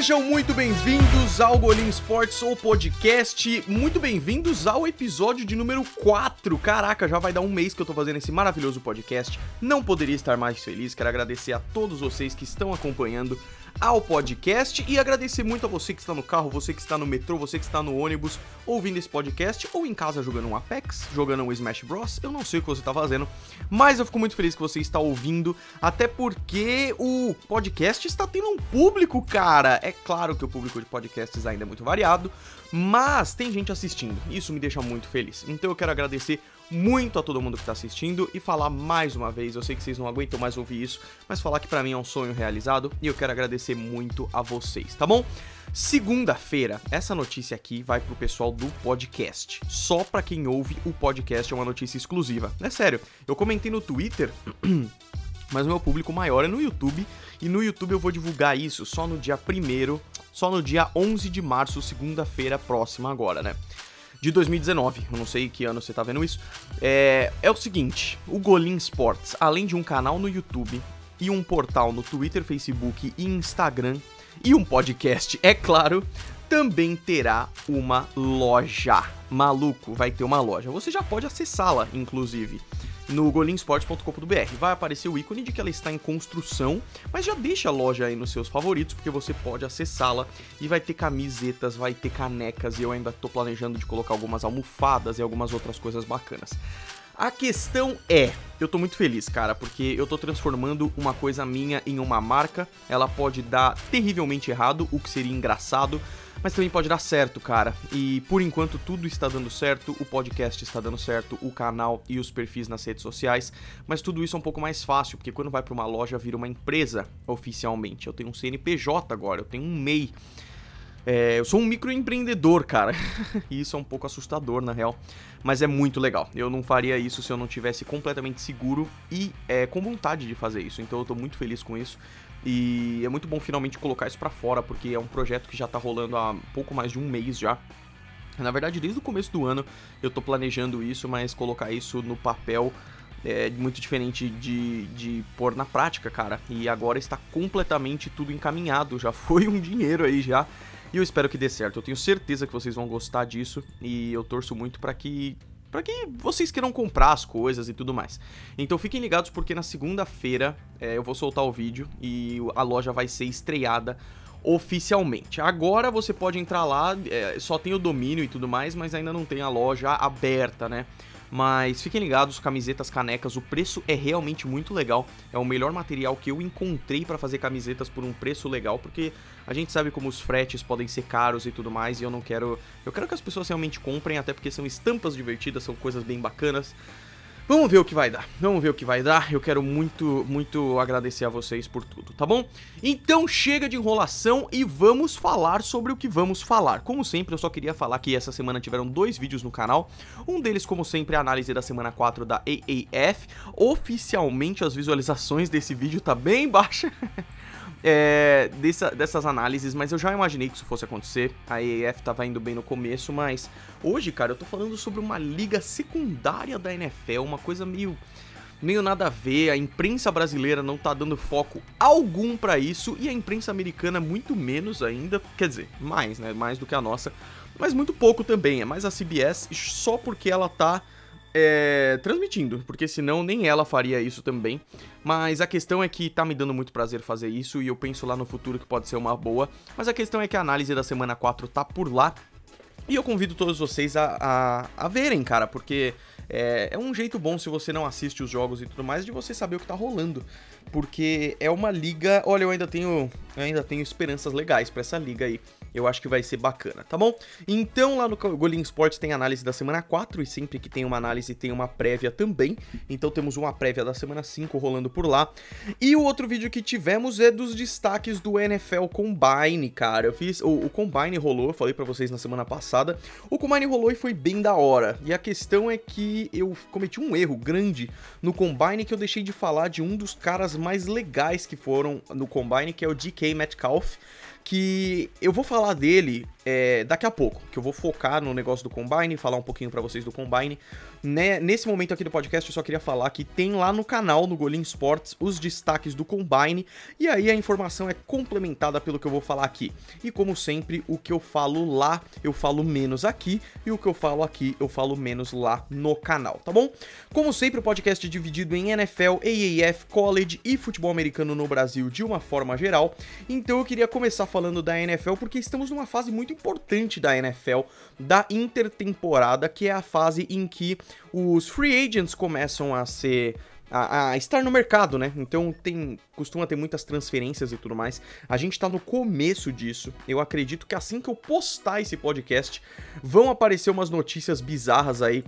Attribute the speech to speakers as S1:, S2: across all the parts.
S1: Sejam muito bem-vindos ao Golim Sports, ou podcast. Muito bem-vindos ao episódio de número 4. Caraca, já vai dar um mês que eu tô fazendo esse maravilhoso podcast. Não poderia estar mais feliz. Quero agradecer a todos vocês que estão acompanhando ao podcast e agradecer muito a você que está no carro, você que está no metrô, você que está no ônibus ouvindo esse podcast ou em casa jogando um Apex, jogando um Smash Bros. Eu não sei o que você está fazendo, mas eu fico muito feliz que você está ouvindo, até porque o podcast está tendo um público, cara. É claro que o público de podcasts ainda é muito variado, mas tem gente assistindo. Isso me deixa muito feliz. Então eu quero agradecer muito a todo mundo que está assistindo e falar mais uma vez, eu sei que vocês não aguentam mais ouvir isso, mas falar que para mim é um sonho realizado e eu quero agradecer muito a vocês, tá bom? Segunda-feira, essa notícia aqui vai pro pessoal do podcast. Só para quem ouve o podcast é uma notícia exclusiva. É sério, eu comentei no Twitter, mas o meu público maior é no YouTube e no YouTube eu vou divulgar isso só no dia 1 só no dia 11 de março, segunda-feira próxima agora, né? De 2019. Eu não sei que ano você tá vendo isso. É, é o seguinte: o Golim Sports, além de um canal no YouTube e um portal no Twitter, Facebook e Instagram, e um podcast, é claro, também terá uma loja. Maluco, vai ter uma loja. Você já pode acessá-la, inclusive no golinsports.com.br. Vai aparecer o ícone de que ela está em construção, mas já deixa a loja aí nos seus favoritos, porque você pode acessá-la e vai ter camisetas, vai ter canecas e eu ainda estou planejando de colocar algumas almofadas e algumas outras coisas bacanas. A questão é, eu tô muito feliz, cara, porque eu tô transformando uma coisa minha em uma marca. Ela pode dar terrivelmente errado, o que seria engraçado, mas também pode dar certo, cara. E por enquanto tudo está dando certo, o podcast está dando certo, o canal e os perfis nas redes sociais, mas tudo isso é um pouco mais fácil, porque quando vai para uma loja vira uma empresa oficialmente. Eu tenho um CNPJ agora, eu tenho um MEI. É, eu sou um microempreendedor, cara. e isso é um pouco assustador, na real. Mas é muito legal. Eu não faria isso se eu não tivesse completamente seguro e é, com vontade de fazer isso. Então eu tô muito feliz com isso. E é muito bom finalmente colocar isso para fora, porque é um projeto que já tá rolando há pouco mais de um mês já. Na verdade, desde o começo do ano eu tô planejando isso, mas colocar isso no papel é muito diferente de, de pôr na prática, cara. E agora está completamente tudo encaminhado, já foi um dinheiro aí já. E eu espero que dê certo. Eu tenho certeza que vocês vão gostar disso e eu torço muito para que para que vocês queiram comprar as coisas e tudo mais. Então fiquem ligados porque na segunda-feira é, eu vou soltar o vídeo e a loja vai ser estreada oficialmente. Agora você pode entrar lá, é, só tem o domínio e tudo mais, mas ainda não tem a loja aberta, né? Mas fiquem ligados, camisetas, canecas, o preço é realmente muito legal. É o melhor material que eu encontrei para fazer camisetas por um preço legal, porque a gente sabe como os fretes podem ser caros e tudo mais, e eu não quero. Eu quero que as pessoas realmente comprem, até porque são estampas divertidas, são coisas bem bacanas. Vamos ver o que vai dar. Vamos ver o que vai dar. Eu quero muito, muito agradecer a vocês por tudo, tá bom? Então chega de enrolação e vamos falar sobre o que vamos falar. Como sempre, eu só queria falar que essa semana tiveram dois vídeos no canal. Um deles, como sempre, é a análise da semana 4 da AAF. Oficialmente, as visualizações desse vídeo tá bem baixa. é, dessa, dessas análises, mas eu já imaginei que isso fosse acontecer. A EF tava indo bem no começo, mas hoje, cara, eu tô falando sobre uma liga secundária da NFL, uma coisa meio meio nada a ver, a imprensa brasileira não tá dando foco algum para isso e a imprensa americana muito menos ainda, quer dizer, mais, né, mais do que a nossa, mas muito pouco também, é mais a CBS só porque ela tá é, transmitindo, porque senão nem ela faria isso também. Mas a questão é que tá me dando muito prazer fazer isso e eu penso lá no futuro que pode ser uma boa. Mas a questão é que a análise da semana 4 tá por lá. E eu convido todos vocês a, a, a verem, cara, porque é, é, um jeito bom se você não assiste os jogos e tudo mais de você saber o que tá rolando. Porque é uma liga. Olha, eu ainda tenho. Eu ainda tenho esperanças legais para essa liga aí. Eu acho que vai ser bacana, tá bom? Então lá no Golim Sports tem análise da semana 4 e sempre que tem uma análise tem uma prévia também. Então temos uma prévia da semana 5 rolando por lá. E o outro vídeo que tivemos é dos destaques do NFL Combine, cara. Eu fiz o, o Combine rolou, falei para vocês na semana passada. O Combine rolou e foi bem da hora. E a questão é que eu cometi um erro grande no Combine que eu deixei de falar de um dos caras mais legais que foram no Combine, que é o DK Metcalf que eu vou falar dele é, daqui a pouco, que eu vou focar no negócio do Combine, falar um pouquinho para vocês do Combine. Né, nesse momento aqui do podcast, eu só queria falar que tem lá no canal, no Golim Sports, os destaques do Combine, e aí a informação é complementada pelo que eu vou falar aqui. E como sempre, o que eu falo lá, eu falo menos aqui, e o que eu falo aqui, eu falo menos lá no canal, tá bom? Como sempre, o podcast é dividido em NFL, AAF, College e futebol americano no Brasil de uma forma geral. Então eu queria começar falando da NFL porque estamos numa fase muito importante da NFL, da intertemporada, que é a fase em que os free agents começam a ser a, a, estar no mercado, né? Então tem costuma ter muitas transferências e tudo mais. A gente tá no começo disso. Eu acredito que assim que eu postar esse podcast, vão aparecer umas notícias bizarras aí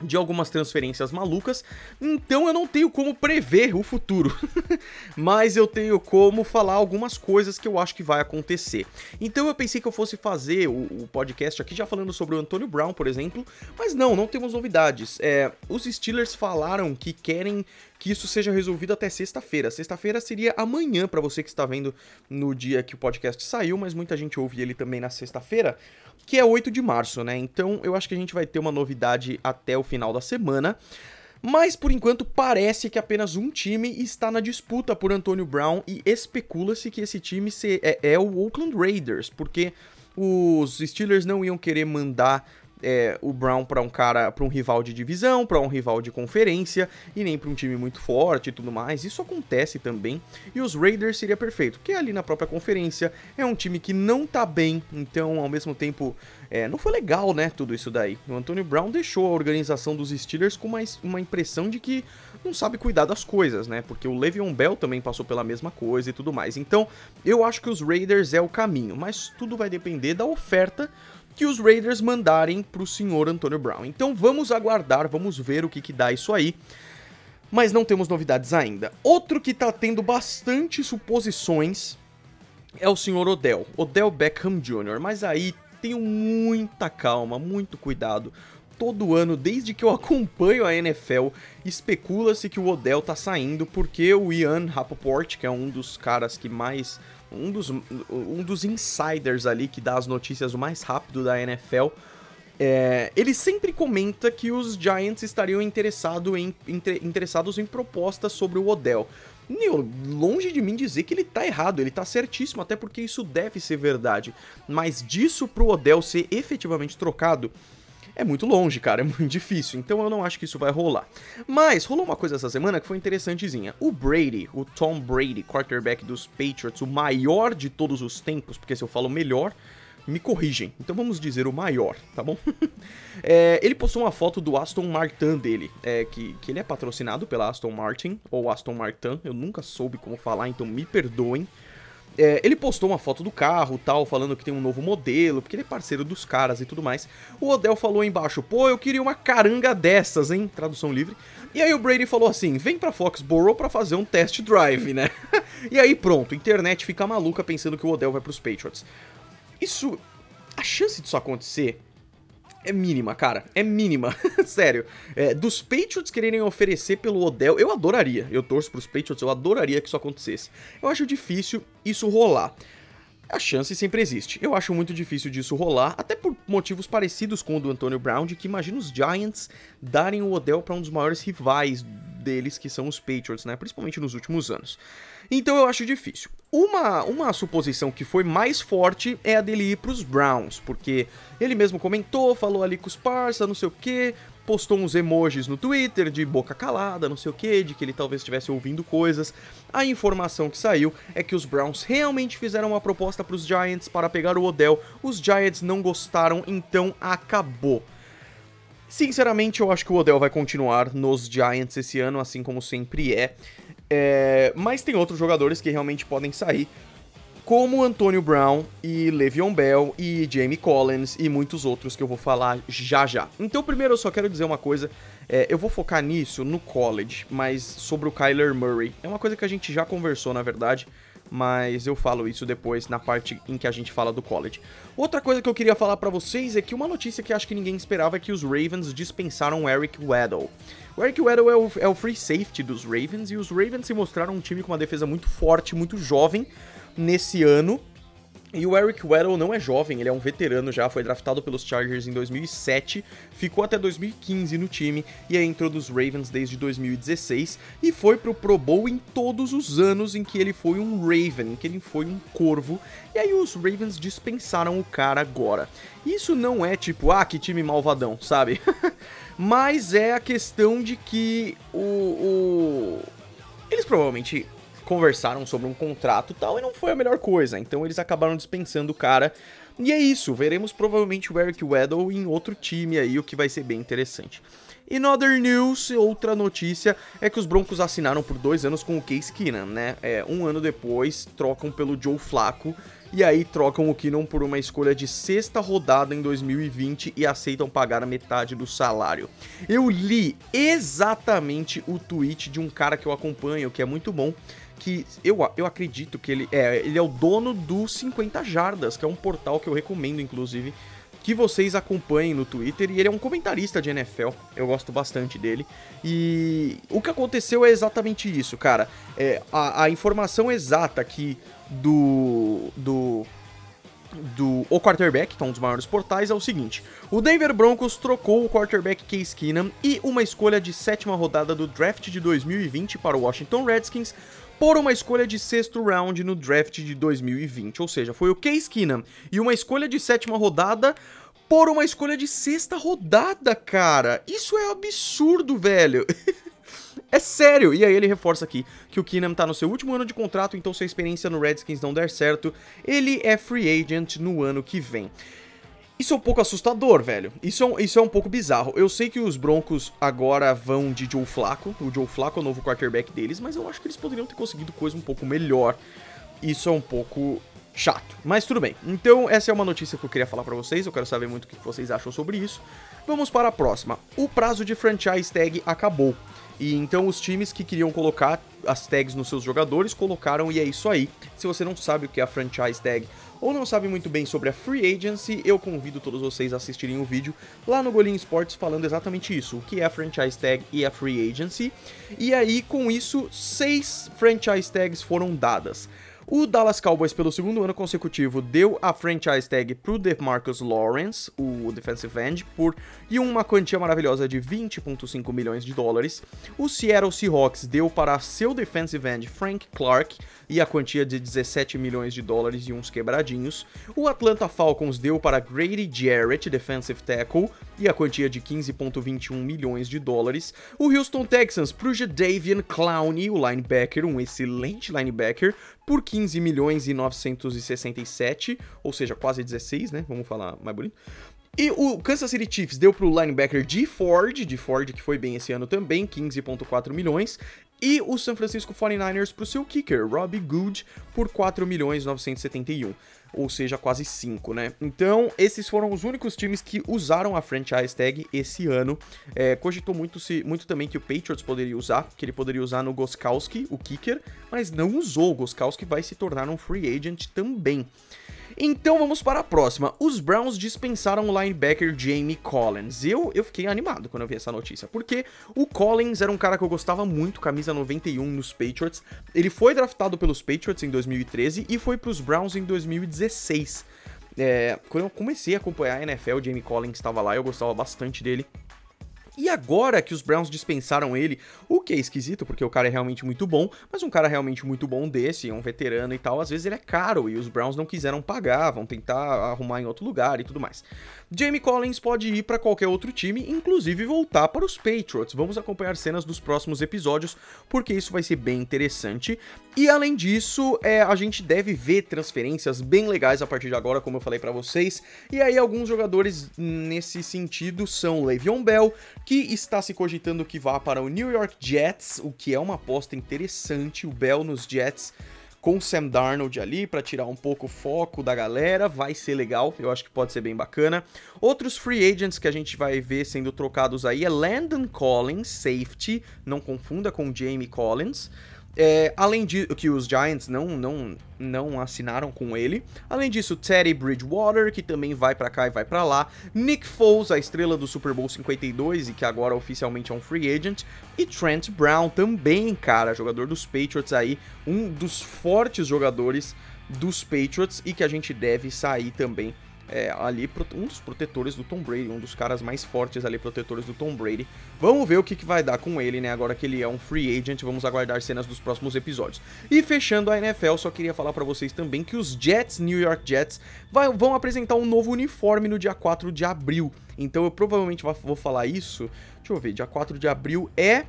S1: de algumas transferências malucas, então eu não tenho como prever o futuro, mas eu tenho como falar algumas coisas que eu acho que vai acontecer. Então eu pensei que eu fosse fazer o, o podcast aqui já falando sobre o Antônio Brown, por exemplo, mas não, não temos novidades. É, os Steelers falaram que querem que isso seja resolvido até sexta-feira. Sexta-feira seria amanhã para você que está vendo no dia que o podcast saiu, mas muita gente ouve ele também na sexta-feira que é 8 de março, né? Então eu acho que a gente vai ter uma novidade até o final da semana. Mas por enquanto parece que apenas um time está na disputa por Antonio Brown e especula-se que esse time é, é o Oakland Raiders, porque os Steelers não iam querer mandar é, o Brown para um cara, para um rival de divisão, para um rival de conferência e nem para um time muito forte e tudo mais. Isso acontece também. E os Raiders seria perfeito, porque ali na própria conferência é um time que não tá bem, então ao mesmo tempo é, não foi legal, né? Tudo isso daí. O Antonio Brown deixou a organização dos Steelers com uma, uma impressão de que não sabe cuidar das coisas, né? Porque o Le'Veon Bell também passou pela mesma coisa e tudo mais. Então, eu acho que os Raiders é o caminho, mas tudo vai depender da oferta que os Raiders mandarem para o senhor Antonio Brown. Então vamos aguardar, vamos ver o que, que dá isso aí. Mas não temos novidades ainda. Outro que está tendo bastante suposições é o senhor Odell, Odell Beckham Jr. Mas aí tenho muita calma, muito cuidado. Todo ano, desde que eu acompanho a NFL, especula-se que o Odell tá saindo porque o Ian Rapoport, que é um dos caras que mais um dos, um dos insiders ali que dá as notícias o mais rápido da NFL, é, ele sempre comenta que os Giants estariam interessado em, inter, interessados em propostas sobre o Odell. Meu, longe de mim dizer que ele tá errado, ele tá certíssimo, até porque isso deve ser verdade. Mas disso pro Odell ser efetivamente trocado, é muito longe, cara, é muito difícil, então eu não acho que isso vai rolar. Mas rolou uma coisa essa semana que foi interessantezinha. O Brady, o Tom Brady, quarterback dos Patriots, o maior de todos os tempos, porque se eu falo melhor, me corrigem. Então vamos dizer o maior, tá bom? é, ele postou uma foto do Aston Martin dele, é, que, que ele é patrocinado pela Aston Martin, ou Aston Martin, eu nunca soube como falar, então me perdoem. É, ele postou uma foto do carro tal, falando que tem um novo modelo, porque ele é parceiro dos caras e tudo mais. O Odell falou embaixo, pô, eu queria uma caranga dessas, hein? Tradução livre. E aí o Brady falou assim, vem pra Foxborough pra fazer um test drive, né? e aí pronto, a internet fica maluca pensando que o Odell vai pros Patriots. Isso... A chance disso acontecer é mínima, cara. É mínima. Sério. É, dos Patriots quererem oferecer pelo Odell, eu adoraria. Eu torço pros Patriots, eu adoraria que isso acontecesse. Eu acho difícil isso rolar. A chance sempre existe. Eu acho muito difícil disso rolar, até por motivos parecidos com o do Antonio Brown, de que imagina os Giants darem o Odell para um dos maiores rivais deles, que são os Patriots, né? Principalmente nos últimos anos. Então eu acho difícil. Uma, uma suposição que foi mais forte é a dele ir pros Browns, porque ele mesmo comentou, falou ali com os parça, não sei o que, postou uns emojis no Twitter de boca calada, não sei o que, de que ele talvez estivesse ouvindo coisas. A informação que saiu é que os Browns realmente fizeram uma proposta para os Giants para pegar o Odell. Os Giants não gostaram, então acabou. Sinceramente, eu acho que o Odell vai continuar nos Giants esse ano, assim como sempre é. É, mas tem outros jogadores que realmente podem sair, como Antonio Brown e Le'Veon Bell e Jamie Collins e muitos outros que eu vou falar já já. Então, primeiro eu só quero dizer uma coisa, é, eu vou focar nisso no college, mas sobre o Kyler Murray. É uma coisa que a gente já conversou, na verdade, mas eu falo isso depois na parte em que a gente fala do college. Outra coisa que eu queria falar para vocês é que uma notícia que acho que ninguém esperava é que os Ravens dispensaram o Eric Weddle. O Eric Weddle é o, é o free safety dos Ravens e os Ravens se mostraram um time com uma defesa muito forte, muito jovem nesse ano. E o Eric Weddle não é jovem, ele é um veterano já, foi draftado pelos Chargers em 2007, ficou até 2015 no time e aí entrou dos Ravens desde 2016 e foi pro Pro Bowl em todos os anos em que ele foi um Raven, em que ele foi um corvo. E aí os Ravens dispensaram o cara agora. Isso não é tipo, ah, que time malvadão, sabe? Mas é a questão de que o, o... eles provavelmente conversaram sobre um contrato tal, e não foi a melhor coisa. Então eles acabaram dispensando o cara. E é isso, veremos provavelmente o Eric Weddle em outro time aí, o que vai ser bem interessante. In other news, outra notícia é que os Broncos assinaram por dois anos com o Case Keenum, né? É, um ano depois, trocam pelo Joe Flacco, e aí trocam o Keenum por uma escolha de sexta rodada em 2020 e aceitam pagar metade do salário. Eu li exatamente o tweet de um cara que eu acompanho, que é muito bom, que eu, eu acredito que ele é, ele é o dono do 50 Jardas, que é um portal que eu recomendo, inclusive, que vocês acompanhem no Twitter. E ele é um comentarista de NFL, eu gosto bastante dele. E o que aconteceu é exatamente isso, cara. É, a, a informação exata aqui do. do do o quarterback, que é um dos maiores portais, é o seguinte: o Denver Broncos trocou o quarterback Case Keenum e uma escolha de sétima rodada do draft de 2020 para o Washington Redskins por uma escolha de sexto round no draft de 2020. Ou seja, foi o Case Keenum e uma escolha de sétima rodada por uma escolha de sexta rodada, cara. Isso é absurdo, velho. é sério. E aí ele reforça aqui que o Keenum tá no seu último ano de contrato, então se a experiência no Redskins não der certo, ele é free agent no ano que vem. Isso é um pouco assustador, velho. Isso é, um, isso é um pouco bizarro. Eu sei que os Broncos agora vão de Joe Flacco. O Joe Flacco é o novo quarterback deles, mas eu acho que eles poderiam ter conseguido coisa um pouco melhor. Isso é um pouco chato. Mas tudo bem. Então, essa é uma notícia que eu queria falar para vocês. Eu quero saber muito o que vocês acham sobre isso. Vamos para a próxima. O prazo de franchise tag acabou. E então os times que queriam colocar as tags nos seus jogadores colocaram e é isso aí. Se você não sabe o que é a franchise tag ou não sabe muito bem sobre a free agency, eu convido todos vocês a assistirem o vídeo lá no Golinho Sports falando exatamente isso, o que é a franchise tag e a free agency. E aí com isso, seis franchise tags foram dadas. O Dallas Cowboys, pelo segundo ano consecutivo, deu a franchise tag pro DeMarcus Lawrence, o defensive end, por e uma quantia maravilhosa de 20,5 milhões de dólares. O Seattle Seahawks deu para seu defensive end Frank Clark e a quantia de 17 milhões de dólares e uns quebradinhos. O Atlanta Falcons deu para Grady Jarrett, defensive tackle, e a quantia de 15,21 milhões de dólares. O Houston Texans pro Jadavian Clowney, o linebacker, um excelente linebacker, por 15 milhões e 967, ou seja, quase 16, né? Vamos falar mais bonito. E o Kansas City Chiefs deu pro linebacker de Ford, de Ford que foi bem esse ano também, 15.4 milhões, e o San Francisco 49ers pro seu kicker, Robbie Good, por 4 milhões 971 ou seja, quase 5, né? Então, esses foram os únicos times que usaram a franchise tag esse ano. É, cogitou muito, se, muito também que o Patriots poderia usar, que ele poderia usar no Goskowski, o kicker, mas não usou. O Goskowski vai se tornar um free agent também. Então vamos para a próxima. Os Browns dispensaram o linebacker Jamie Collins. Eu, eu fiquei animado quando eu vi essa notícia, porque o Collins era um cara que eu gostava muito, camisa 91 nos Patriots. Ele foi draftado pelos Patriots em 2013 e foi para os Browns em 2016. É, quando eu comecei a acompanhar a NFL, Jamie Collins estava lá, eu gostava bastante dele. E agora que os Browns dispensaram ele, o que é esquisito, porque o cara é realmente muito bom, mas um cara realmente muito bom desse, um veterano e tal, às vezes ele é caro e os Browns não quiseram pagar, vão tentar arrumar em outro lugar e tudo mais. Jamie Collins pode ir para qualquer outro time, inclusive voltar para os Patriots. Vamos acompanhar cenas dos próximos episódios, porque isso vai ser bem interessante. E além disso, é, a gente deve ver transferências bem legais a partir de agora, como eu falei para vocês. E aí alguns jogadores nesse sentido são Le'Veon Bell, que está se cogitando que vá para o New York Jets, o que é uma aposta interessante. O Bell nos Jets com Sam Darnold ali para tirar um pouco o foco da galera, vai ser legal, eu acho que pode ser bem bacana. Outros free agents que a gente vai ver sendo trocados aí é Landon Collins, safety, não confunda com Jamie Collins. É, além de que os Giants não, não, não assinaram com ele. Além disso, Teddy Bridgewater, que também vai para cá e vai para lá. Nick Foles, a estrela do Super Bowl 52 e que agora oficialmente é um free agent. E Trent Brown também, cara, jogador dos Patriots aí, um dos fortes jogadores dos Patriots e que a gente deve sair também é, ali um dos protetores do Tom Brady, um dos caras mais fortes ali, protetores do Tom Brady. Vamos ver o que, que vai dar com ele, né? Agora que ele é um free agent, vamos aguardar cenas dos próximos episódios. E fechando a NFL, só queria falar para vocês também que os Jets, New York Jets, vai, vão apresentar um novo uniforme no dia 4 de abril. Então eu provavelmente vou falar isso. Deixa eu ver, dia 4 de abril é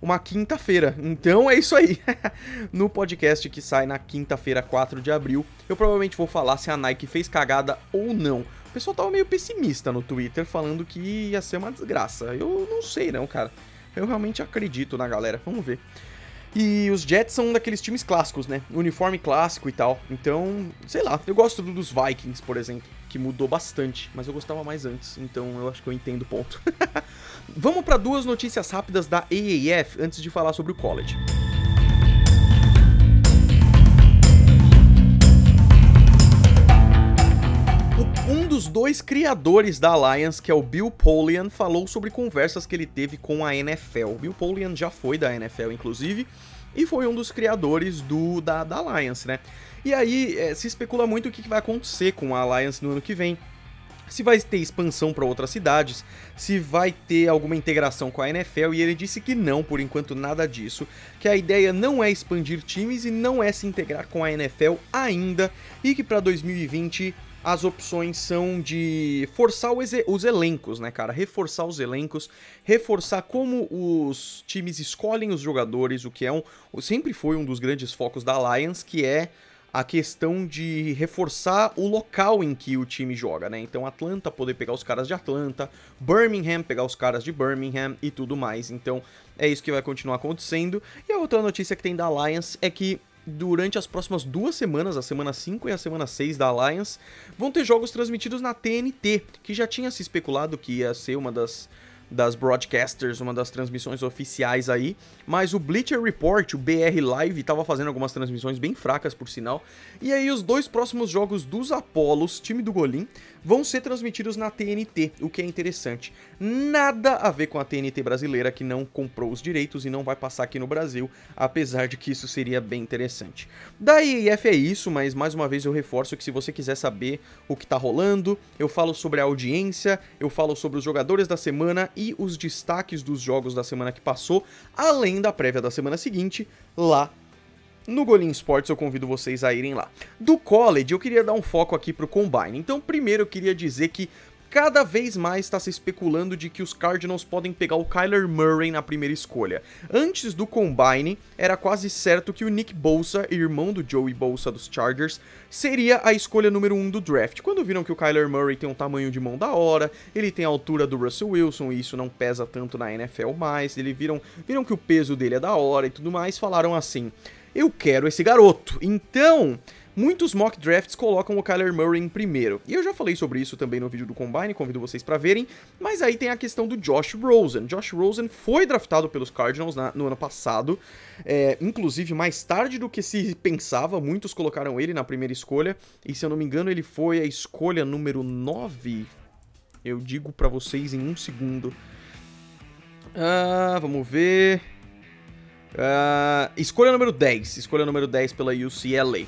S1: uma quinta-feira. Então é isso aí. no podcast que sai na quinta-feira, 4 de abril, eu provavelmente vou falar se a Nike fez cagada ou não. O pessoal tava meio pessimista no Twitter, falando que ia ser uma desgraça. Eu não sei não, cara. Eu realmente acredito na galera. Vamos ver. E os Jets são daqueles times clássicos, né? Uniforme clássico e tal. Então, sei lá, eu gosto dos Vikings, por exemplo, que mudou bastante, mas eu gostava mais antes, então eu acho que eu entendo o ponto. Vamos para duas notícias rápidas da AAF antes de falar sobre o college. Dos dois criadores da Alliance, que é o Bill Polian, falou sobre conversas que ele teve com a NFL. O Bill Polian já foi da NFL, inclusive, e foi um dos criadores do da, da Alliance, né? E aí é, se especula muito o que vai acontecer com a Alliance no ano que vem se vai ter expansão para outras cidades, se vai ter alguma integração com a NFL, e ele disse que não, por enquanto nada disso, que a ideia não é expandir times e não é se integrar com a NFL ainda, e que para 2020 as opções são de forçar os elencos, né, cara? Reforçar os elencos, reforçar como os times escolhem os jogadores, o que é um. Sempre foi um dos grandes focos da Alliance, que é a questão de reforçar o local em que o time joga, né? Então Atlanta poder pegar os caras de Atlanta, Birmingham pegar os caras de Birmingham e tudo mais. Então é isso que vai continuar acontecendo. E a outra notícia que tem da Alliance é que durante as próximas duas semanas, a semana 5 e a semana 6 da Alliance, vão ter jogos transmitidos na TNT, que já tinha se especulado que ia ser uma das das broadcasters, uma das transmissões oficiais aí, mas o Bleacher Report, o BR Live, estava fazendo algumas transmissões bem fracas, por sinal, e aí os dois próximos jogos dos Apolos, time do Golim, vão ser transmitidos na TNT, o que é interessante. Nada a ver com a TNT brasileira, que não comprou os direitos e não vai passar aqui no Brasil, apesar de que isso seria bem interessante. Da IEF é isso, mas mais uma vez eu reforço que se você quiser saber o que está rolando, eu falo sobre a audiência, eu falo sobre os jogadores da semana e os destaques dos jogos da semana que passou, além da prévia da semana seguinte, lá no Golim Sports eu convido vocês a irem lá. Do college eu queria dar um foco aqui pro Combine. Então primeiro eu queria dizer que cada vez mais está se especulando de que os Cardinals podem pegar o Kyler Murray na primeira escolha. Antes do Combine, era quase certo que o Nick Bolsa, irmão do Joey Bolsa dos Chargers, seria a escolha número 1 um do draft. Quando viram que o Kyler Murray tem um tamanho de mão da hora, ele tem a altura do Russell Wilson e isso não pesa tanto na NFL mais, eles viram, viram que o peso dele é da hora e tudo mais, falaram assim: "Eu quero esse garoto". Então, Muitos mock drafts colocam o Kyler Murray em primeiro, e eu já falei sobre isso também no vídeo do Combine, convido vocês para verem, mas aí tem a questão do Josh Rosen. Josh Rosen foi draftado pelos Cardinals na, no ano passado, é, inclusive mais tarde do que se pensava, muitos colocaram ele na primeira escolha, e se eu não me engano ele foi a escolha número 9, eu digo para vocês em um segundo. Ah, vamos ver... Uh, escolha número 10, escolha número 10 pela UCLA.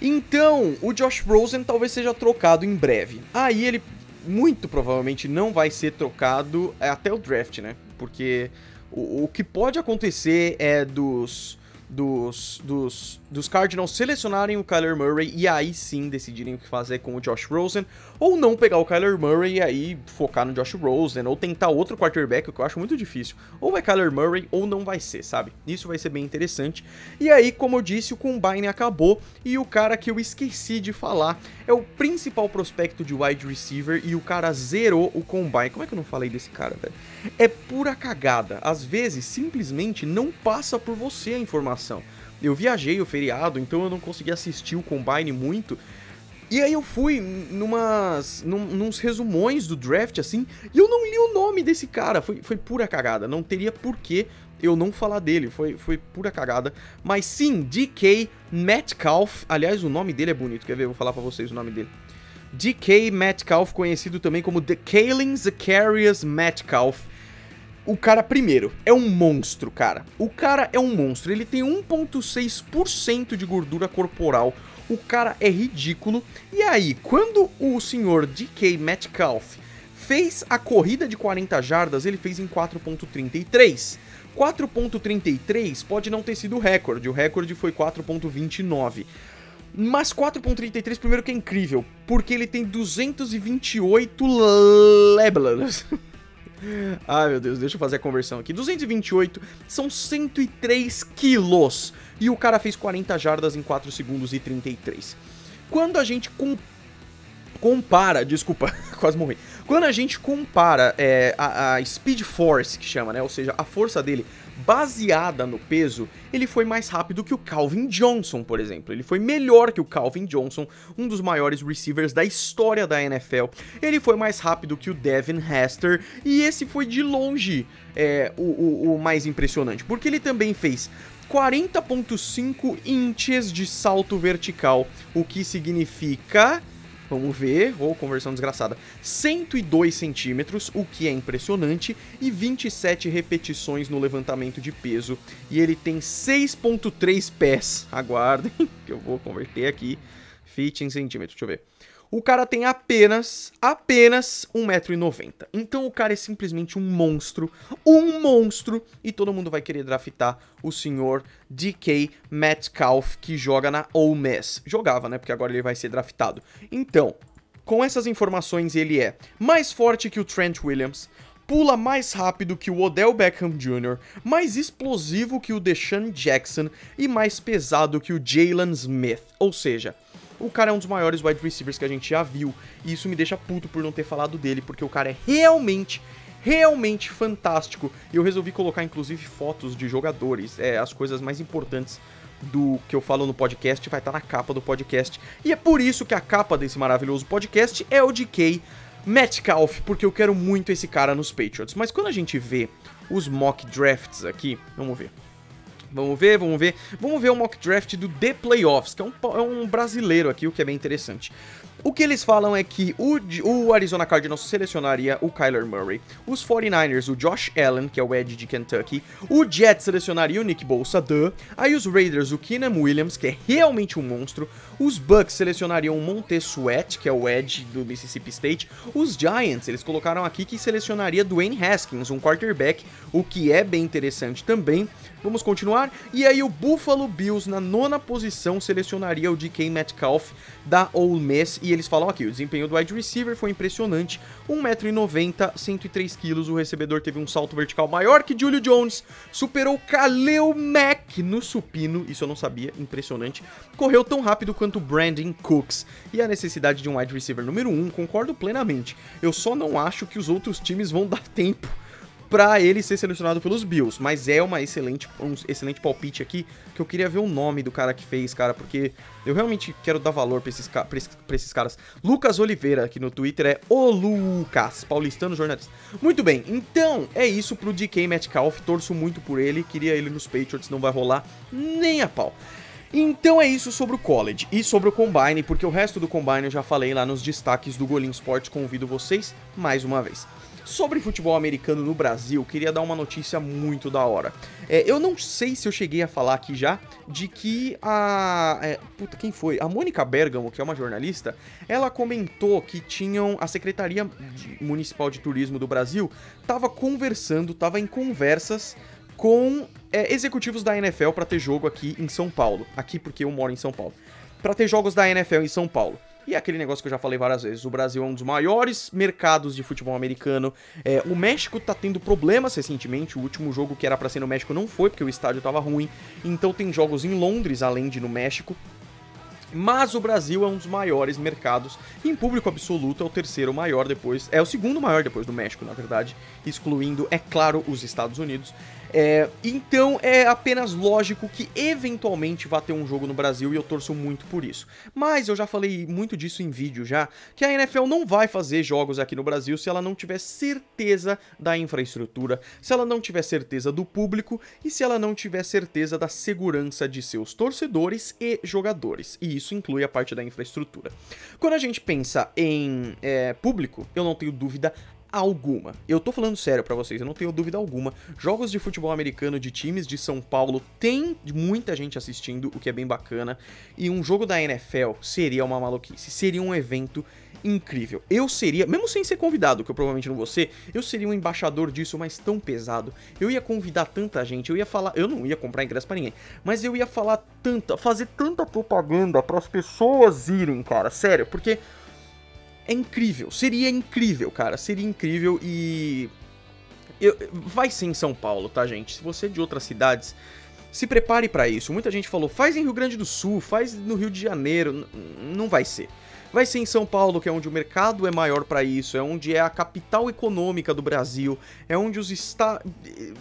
S1: Então, o Josh Rosen talvez seja trocado em breve. Aí ele muito provavelmente não vai ser trocado até o draft, né? Porque o, o que pode acontecer é dos dos, dos, dos Cardinals selecionarem o Kyler Murray e aí sim decidirem o que fazer com o Josh Rosen, ou não pegar o Kyler Murray e aí focar no Josh Rosen, ou tentar outro quarterback, o que eu acho muito difícil. Ou vai Kyler Murray ou não vai ser, sabe? Isso vai ser bem interessante. E aí, como eu disse, o Combine acabou e o cara que eu esqueci de falar é o principal prospecto de wide receiver e o cara zerou o Combine. Como é que eu não falei desse cara, velho? É pura cagada. Às vezes, simplesmente não passa por você a informação. Eu viajei o feriado, então eu não consegui assistir o Combine muito. E aí eu fui numas, num, nos resumões do draft, assim, e eu não li o nome desse cara. Foi, foi pura cagada. Não teria porquê eu não falar dele. Foi, foi pura cagada. Mas sim, DK Metcalf. Aliás, o nome dele é bonito. Quer ver? Vou falar pra vocês o nome dele. DK Metcalf, conhecido também como The Kalen Zacharias Metcalf o cara, primeiro, é um monstro, cara. O cara é um monstro. Ele tem 1,6% de gordura corporal. O cara é ridículo. E aí, quando o senhor DK Metcalf fez a corrida de 40 jardas, ele fez em 4.33. 4.33 pode não ter sido o recorde, o recorde foi 4.29. Mas 4.33, primeiro que é incrível, porque ele tem 228 leblas. Ai meu Deus, deixa eu fazer a conversão aqui. 228 são 103 quilos. E o cara fez 40 jardas em 4 segundos e 33. Quando a gente com... compara, desculpa, quase morri. Quando a gente compara é, a, a Speed Force, que chama, né? Ou seja, a força dele baseada no peso, ele foi mais rápido que o Calvin Johnson, por exemplo. Ele foi melhor que o Calvin Johnson, um dos maiores receivers da história da NFL. Ele foi mais rápido que o Devin Hester, e esse foi de longe é, o, o, o mais impressionante, porque ele também fez 40.5 inches de salto vertical, o que significa Vamos ver, ou oh, conversão desgraçada. 102 centímetros, o que é impressionante, e 27 repetições no levantamento de peso. E ele tem 6.3 pés. Aguardem, que eu vou converter aqui. Feet em centímetros, deixa eu ver. O cara tem apenas, apenas 1,90m. Então o cara é simplesmente um monstro, um monstro, e todo mundo vai querer draftar o senhor DK Metcalf, que joga na Ole Miss. Jogava, né? Porque agora ele vai ser draftado. Então, com essas informações, ele é mais forte que o Trent Williams, pula mais rápido que o Odell Beckham Jr., mais explosivo que o Deshaun Jackson e mais pesado que o Jalen Smith. Ou seja, o cara é um dos maiores wide receivers que a gente já viu. E isso me deixa puto por não ter falado dele, porque o cara é realmente realmente fantástico. E eu resolvi colocar inclusive fotos de jogadores, é as coisas mais importantes do que eu falo no podcast vai estar na capa do podcast. E é por isso que a capa desse maravilhoso podcast é o DK Metcalf, porque eu quero muito esse cara nos Patriots. Mas quando a gente vê os mock drafts aqui, vamos ver. Vamos ver, vamos ver. Vamos ver o mock draft do The Playoffs, que é um, é um brasileiro aqui, o que é bem interessante. O que eles falam é que o, o, Arizona Cardinals selecionaria o Kyler Murray, os 49ers, o Josh Allen, que é o Edge de Kentucky, o Jets selecionaria o Nick Bolsa, duh, aí os Raiders, o Keenan Williams, que é realmente um monstro, os Bucks selecionariam o Montez Sweat, que é o Edge do Mississippi State, os Giants, eles colocaram aqui que selecionaria Dwayne Haskins, um quarterback, o que é bem interessante também, Vamos continuar. E aí o Buffalo Bills na nona posição selecionaria o DK Metcalf da Ole Miss. E eles falam aqui, o desempenho do wide receiver foi impressionante. 1,90m, 103kg, o recebedor teve um salto vertical maior que Julio Jones. Superou Kaleo Mack no supino, isso eu não sabia, impressionante. Correu tão rápido quanto Brandon Cooks. E a necessidade de um wide receiver número 1, concordo plenamente. Eu só não acho que os outros times vão dar tempo para ele ser selecionado pelos Bills. Mas é uma excelente, um excelente palpite aqui, que eu queria ver o nome do cara que fez, cara, porque eu realmente quero dar valor pra esses, pra esses, pra esses caras. Lucas Oliveira, aqui no Twitter, é o Lucas, paulistano jornalista. Muito bem, então é isso pro DK Metcalf, torço muito por ele, queria ele nos Patriots, não vai rolar nem a pau. Então é isso sobre o college e sobre o combine, porque o resto do combine eu já falei lá nos destaques do Golim Sports, convido vocês mais uma vez. Sobre futebol americano no Brasil, queria dar uma notícia muito da hora. É, eu não sei se eu cheguei a falar aqui já de que a. É, puta, quem foi? A Mônica Bergamo, que é uma jornalista, ela comentou que tinham. A Secretaria Municipal de Turismo do Brasil estava conversando, estava em conversas com é, executivos da NFL para ter jogo aqui em São Paulo. Aqui porque eu moro em São Paulo. Para ter jogos da NFL em São Paulo. E é aquele negócio que eu já falei várias vezes: o Brasil é um dos maiores mercados de futebol americano. É, o México tá tendo problemas recentemente. O último jogo que era para ser no México não foi, porque o estádio tava ruim. Então tem jogos em Londres, além de no México. Mas o Brasil é um dos maiores mercados. Em público absoluto é o terceiro maior depois. É o segundo maior depois do México, na verdade. Excluindo, é claro, os Estados Unidos. É, então é apenas lógico que eventualmente vá ter um jogo no Brasil e eu torço muito por isso. Mas eu já falei muito disso em vídeo já, que a NFL não vai fazer jogos aqui no Brasil se ela não tiver certeza da infraestrutura, se ela não tiver certeza do público e se ela não tiver certeza da segurança de seus torcedores e jogadores. E isso inclui a parte da infraestrutura. Quando a gente pensa em é, público, eu não tenho dúvida alguma. Eu tô falando sério para vocês, eu não tenho dúvida alguma. Jogos de futebol americano de times de São Paulo tem muita gente assistindo, o que é bem bacana. E um jogo da NFL seria uma maluquice, seria um evento incrível. Eu seria, mesmo sem ser convidado, que eu provavelmente não vou ser, eu seria um embaixador disso, mas tão pesado. Eu ia convidar tanta gente, eu ia falar, eu não ia comprar ingresso para ninguém, mas eu ia falar tanta, fazer tanta propaganda para as pessoas irem, cara, sério, porque é incrível, seria incrível, cara, seria incrível e eu, vai ser em São Paulo, tá, gente? Se você é de outras cidades, se prepare para isso. Muita gente falou, faz em Rio Grande do Sul, faz no Rio de Janeiro. N não vai ser. Vai ser em São Paulo, que é onde o mercado é maior para isso, é onde é a capital econômica do Brasil, é onde os está.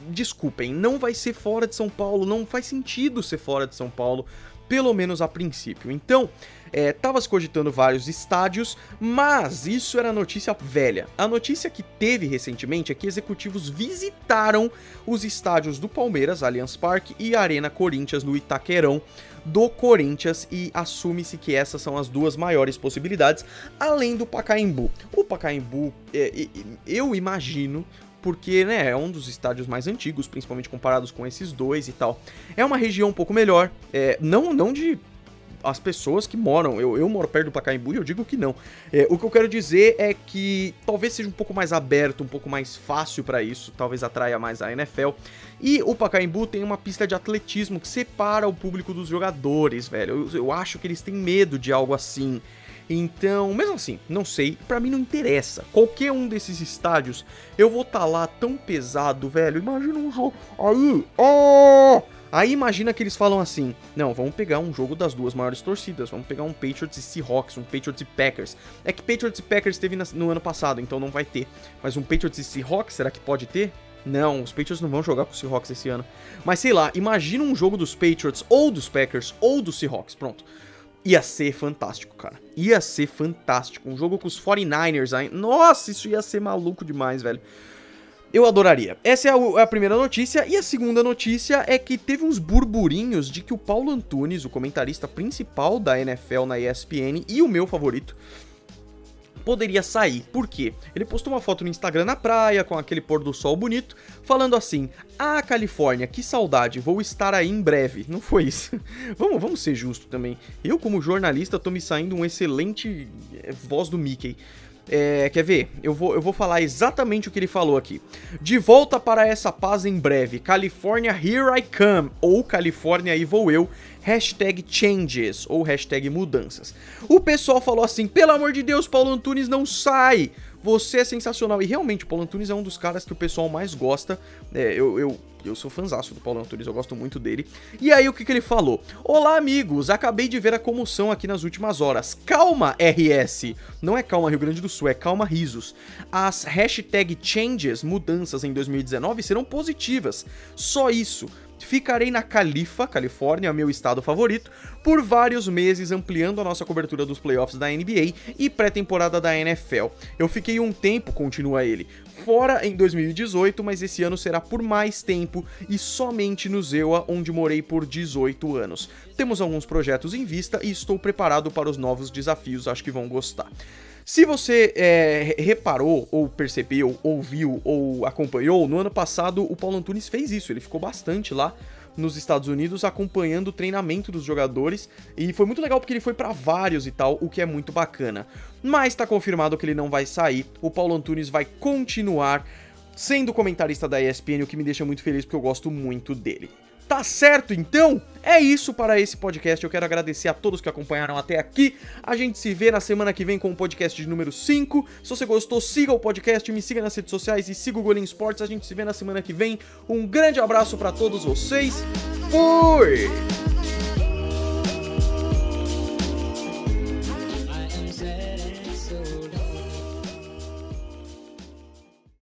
S1: Desculpem, não vai ser fora de São Paulo, não faz sentido ser fora de São Paulo, pelo menos a princípio. Então, é, tava se cogitando vários estádios, mas isso era notícia velha. A notícia que teve recentemente é que executivos visitaram os estádios do Palmeiras, Allianz Parque e Arena Corinthians no Itaquerão do Corinthians e assume-se que essas são as duas maiores possibilidades, além do Pacaembu. O Pacaembu, é, eu imagino, porque né, é um dos estádios mais antigos, principalmente comparados com esses dois e tal. É uma região um pouco melhor, é, não, não de as pessoas que moram. Eu, eu moro perto do Pacaembu e eu digo que não. É, o que eu quero dizer é que talvez seja um pouco mais aberto, um pouco mais fácil para isso, talvez atraia mais a NFL. E o Pacaembu tem uma pista de atletismo que separa o público dos jogadores, velho. Eu, eu acho que eles têm medo de algo assim. Então, mesmo assim, não sei, para mim não interessa. Qualquer um desses estádios, eu vou estar tá lá tão pesado, velho. Imagina um jogo. Aí, oh! Aí imagina que eles falam assim: não, vamos pegar um jogo das duas maiores torcidas, vamos pegar um Patriots e Seahawks, um Patriots e Packers. É que Patriots e Packers teve no ano passado, então não vai ter. Mas um Patriots e Seahawks, será que pode ter? Não, os Patriots não vão jogar com os Seahawks esse ano. Mas sei lá, imagina um jogo dos Patriots, ou dos Packers, ou dos Seahawks, pronto. Ia ser fantástico, cara. Ia ser fantástico. Um jogo com os 49ers aí. Nossa, isso ia ser maluco demais, velho. Eu adoraria. Essa é a, a, primeira notícia. E a segunda notícia é que teve uns burburinhos de que o Paulo Antunes, o comentarista principal da NFL na ESPN e o meu favorito, poderia sair. Por quê? Ele postou uma foto no Instagram na praia, com aquele pôr do sol bonito, falando assim: Ah, Califórnia, que saudade, vou estar aí em breve. Não foi isso. vamos, vamos ser justos também. Eu, como jornalista, tô me saindo um excelente eh, voz do Mickey. É, quer ver? Eu vou, eu vou falar exatamente o que ele falou aqui. De volta para essa paz em breve. California, here I come. Ou Califórnia, aí vou eu. Hashtag changes. Ou hashtag mudanças. O pessoal falou assim: pelo amor de Deus, Paulo Antunes não sai. Você é sensacional. E realmente, o Paulo Antunes é um dos caras que o pessoal mais gosta. É, eu, eu eu sou fãzaço do Paulo Antunes, eu gosto muito dele. E aí, o que, que ele falou? Olá, amigos! Acabei de ver a comoção aqui nas últimas horas. Calma, RS! Não é calma Rio Grande do Sul, é calma risos. As hashtag changes, mudanças em 2019, serão positivas. Só isso. Ficarei na Califa, Califórnia, meu estado favorito, por vários meses ampliando a nossa cobertura dos playoffs da NBA e pré-temporada da NFL. Eu fiquei um tempo, continua ele, fora em 2018, mas esse ano será por mais tempo e somente no Zewa, onde morei por 18 anos. Temos alguns projetos em vista e estou preparado para os novos desafios, acho que vão gostar. Se você é, reparou, ou percebeu, ouviu ou acompanhou, no ano passado o Paulo Antunes fez isso, ele ficou bastante lá nos Estados Unidos acompanhando o treinamento dos jogadores e foi muito legal porque ele foi para vários e tal, o que é muito bacana. Mas tá confirmado que ele não vai sair. O Paulo Antunes vai continuar sendo comentarista da ESPN, o que me deixa muito feliz porque eu gosto muito dele. Tá certo, então? É isso para esse podcast. Eu quero agradecer a todos que acompanharam até aqui. A gente se vê na semana que vem com o podcast de número 5. Se você gostou, siga o podcast, me siga nas redes sociais e siga o Golim Esportes. A gente se vê na semana que vem. Um grande abraço para todos vocês. Fui!